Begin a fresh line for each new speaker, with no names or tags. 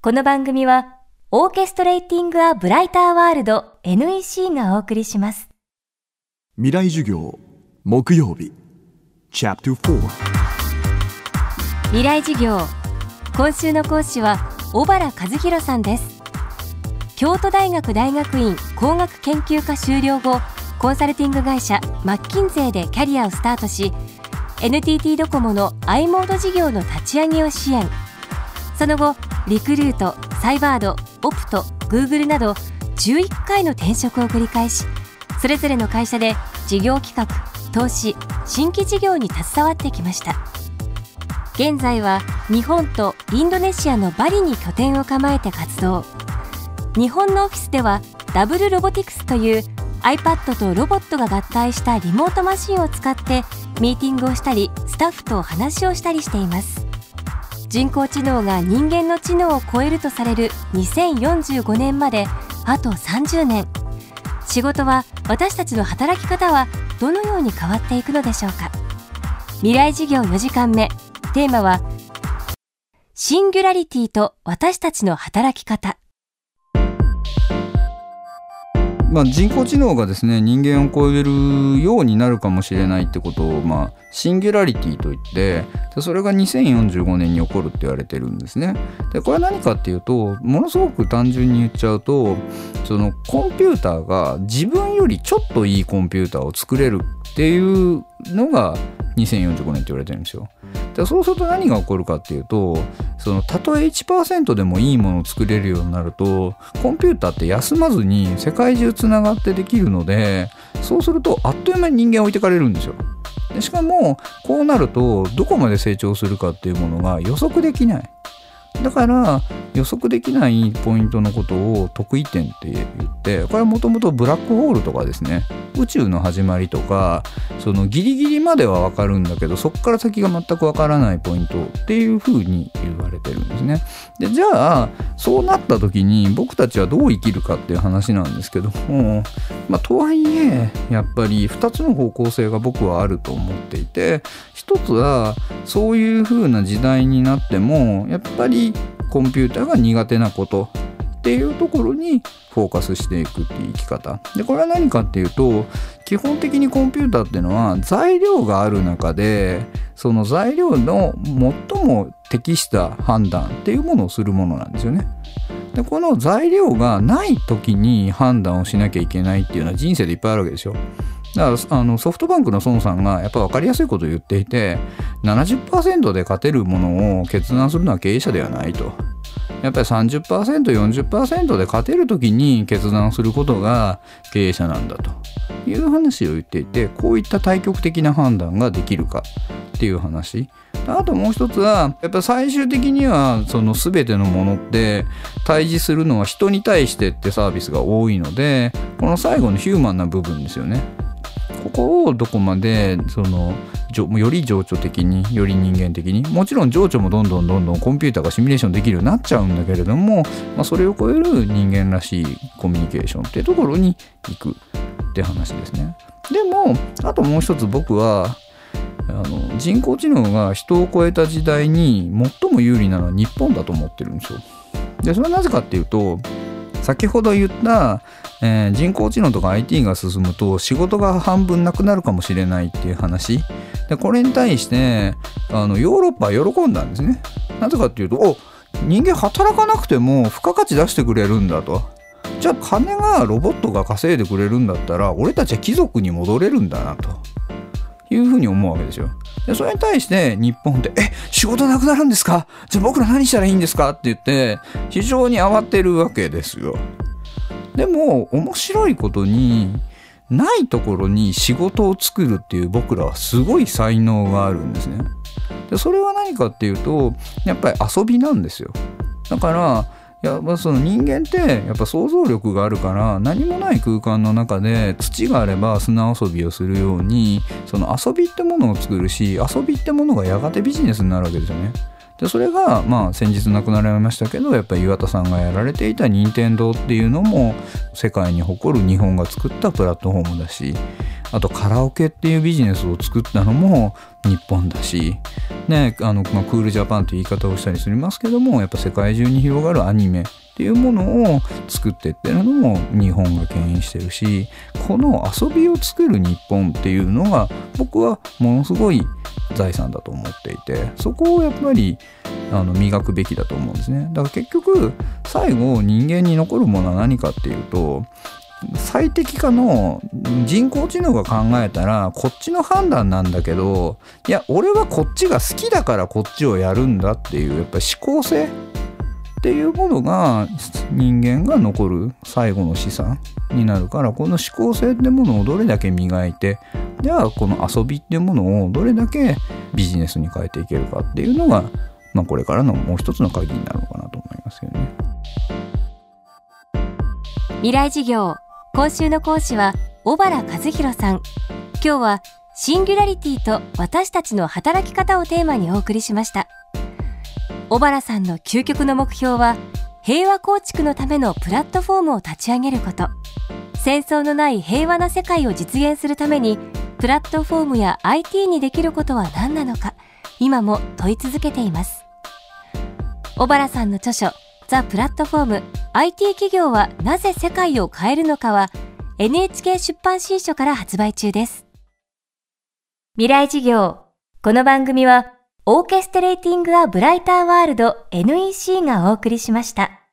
この番組は、オーケストレーティング・ア・ブライター・ワールド NEC がお送りします。
未来授業木曜日 Chapter 4
未来授業今週の講師は小原和弘さんです。京都大学大学院工学研究科修了後コンサルティング会社マッキンゼーでキャリアをスタートし NTT ドコモの i モード事業の立ち上げを支援。その後リクルートサイバードオプトグーグルなど11回の転職を繰り返しそれぞれの会社で事業企画投資新規事業に携わってきました。現在は日本とインドネシアのバリに拠点を構えて活動。日本のオフィスではダブルロボティクスという iPad とロボットが合体したリモートマシンを使ってミーティングをしたりスタッフと話をしたりしています。人工知能が人間の知能を超えるとされる2045年まであと30年。仕事は私たちの働き方はどのように変わっていくのでしょうか。未来事業4時間目。テーマはシンギュラリティと私たちの働き方。
まあ、人工知能がですね人間を超えるようになるかもしれないってことを、まあ、シンギュラリティといってそれが2045年に起こるって言われてるんですね。でこれは何かっていうとものすごく単純に言っちゃうとそのコンピューターが自分よりちょっといいコンピューターを作れるっていうのが2045年って言われてるんですよ。でそうすると何が起こるかっていうとそのたとえ1%でもいいものを作れるようになるとコンピューターって休まずに世界中つながってできるのでそうするとあっという間に人間置いてかれるんですよ。でしかもこうなるとどこまで成長するかっていうものが予測できない。だから予測できないポイントのことを得意点って言ってこれはもともとブラックホールとかですね宇宙の始まりとかそのギリギリまでは分かるんだけどそこから先が全く分からないポイントっていうふうに言われてるんですね。でじゃあそうなった時に僕たちはどう生きるかっていう話なんですけどもまあとはいえやっぱり2つの方向性が僕はあると思っていて一つはそういうふうな時代になってもやっぱりコンピューターが苦手なことっていうところにフォーカスしていくっていう生き方でこれは何かっていうと基本的にコンピューターっていうのは材料がある中でその材料の最も適した判断っていうものをするものなんですよね。でこの材料がない時に判断をしなきゃいけないっていうのは人生でいっぱいあるわけですよ。だからあのソフトバンクの孫さんがやっぱ分かりやすいことを言っていて70%で勝てるものを決断するのは経営者ではないと。やっぱり 30%40% で勝てる時に決断することが経営者なんだと。いう話を言っていてこういった対極的な判断ができるかっていう話。あともう一つはやっぱ最終的にはその全てのものって対峙するのは人に対してってサービスが多いのでこの最後のヒューマンな部分ですよね。こをどこまでそのより情緒的により人間的にもちろん情緒もどんどんどんどんコンピューターがシミュレーションできるようになっちゃうんだけれども、まあ、それを超える人間らしいコミュニケーションっていうところに行くって話ですね。でもあともう一つ僕はあの人工知能が人を超えた時代に最も有利なのは日本だと思ってるんですよ。でそれはなぜかっていうと先ほど言った、えー、人工知能とか IT が進むと仕事が半分なくなるかもしれないっていう話でこれに対してあのヨーロッパは喜んだんですねなぜかっていうとお人間働かなくても付加価値出してくれるんだとじゃあ金がロボットが稼いでくれるんだったら俺たちは貴族に戻れるんだなというふうに思うわけですよ。でそれに対して日本って「え仕事なくなるんですか？じゃあ僕ら何したらいいんですか?」って言って非常に慌てるわけですよ。でも面白いことにないところに仕事を作るっていう僕らはすごい才能があるんですね。でそれは何かっていうとやっぱり遊びなんですよ。だからやっぱその人間ってやっぱ想像力があるから何もない空間の中で土があれば砂遊びをするようにその遊びってものを作るし遊びってものがやがてビジネスになるわけですよね。でそれがまあ先日亡くなられましたけどやっぱり岩田さんがやられていた任天堂っていうのも世界に誇る日本が作ったプラットフォームだしあとカラオケっていうビジネスを作ったのも日本だし、ね、あの、まあ、クールジャパンという言い方をしたりしますけどもやっぱ世界中に広がるアニメっていうものを作ってってるのも日本が牽引してるしこの遊びを作る日本っていうのが僕はものすごい財産だと思っていてそこをやっぱりあの磨くべきだと思うんですね。だから結局最後人間に残るものは何かっていうと最適化の人工知能が考えたらこっちの判断なんだけどいや俺はこっちが好きだからこっちをやるんだっていうやっぱり思考性っていうものが人間が残る最後の資産になるからこの思考性ってものをどれだけ磨いてじゃあこの遊びっていうものをどれだけビジネスに変えていけるかっていうのが、まあ、これからのもう一つの鍵になるのかなと思いますよね。
未来事業今週の講師は小原和弘さん。今日はシンギュラリティと私たちの働き方をテーマにお送りしました。小原さんの究極の目標は平和構築のためのプラットフォームを立ち上げること。戦争のない平和な世界を実現するためにプラットフォームや IT にできることは何なのか今も問い続けています小原さんの著書ザ・プラットフォーム IT 企業はなぜ世界を変えるのかは NHK 出版新書から発売中です未来事業この番組はオーケストレーティング・ア・ブライター・ワールド NEC がお送りしました。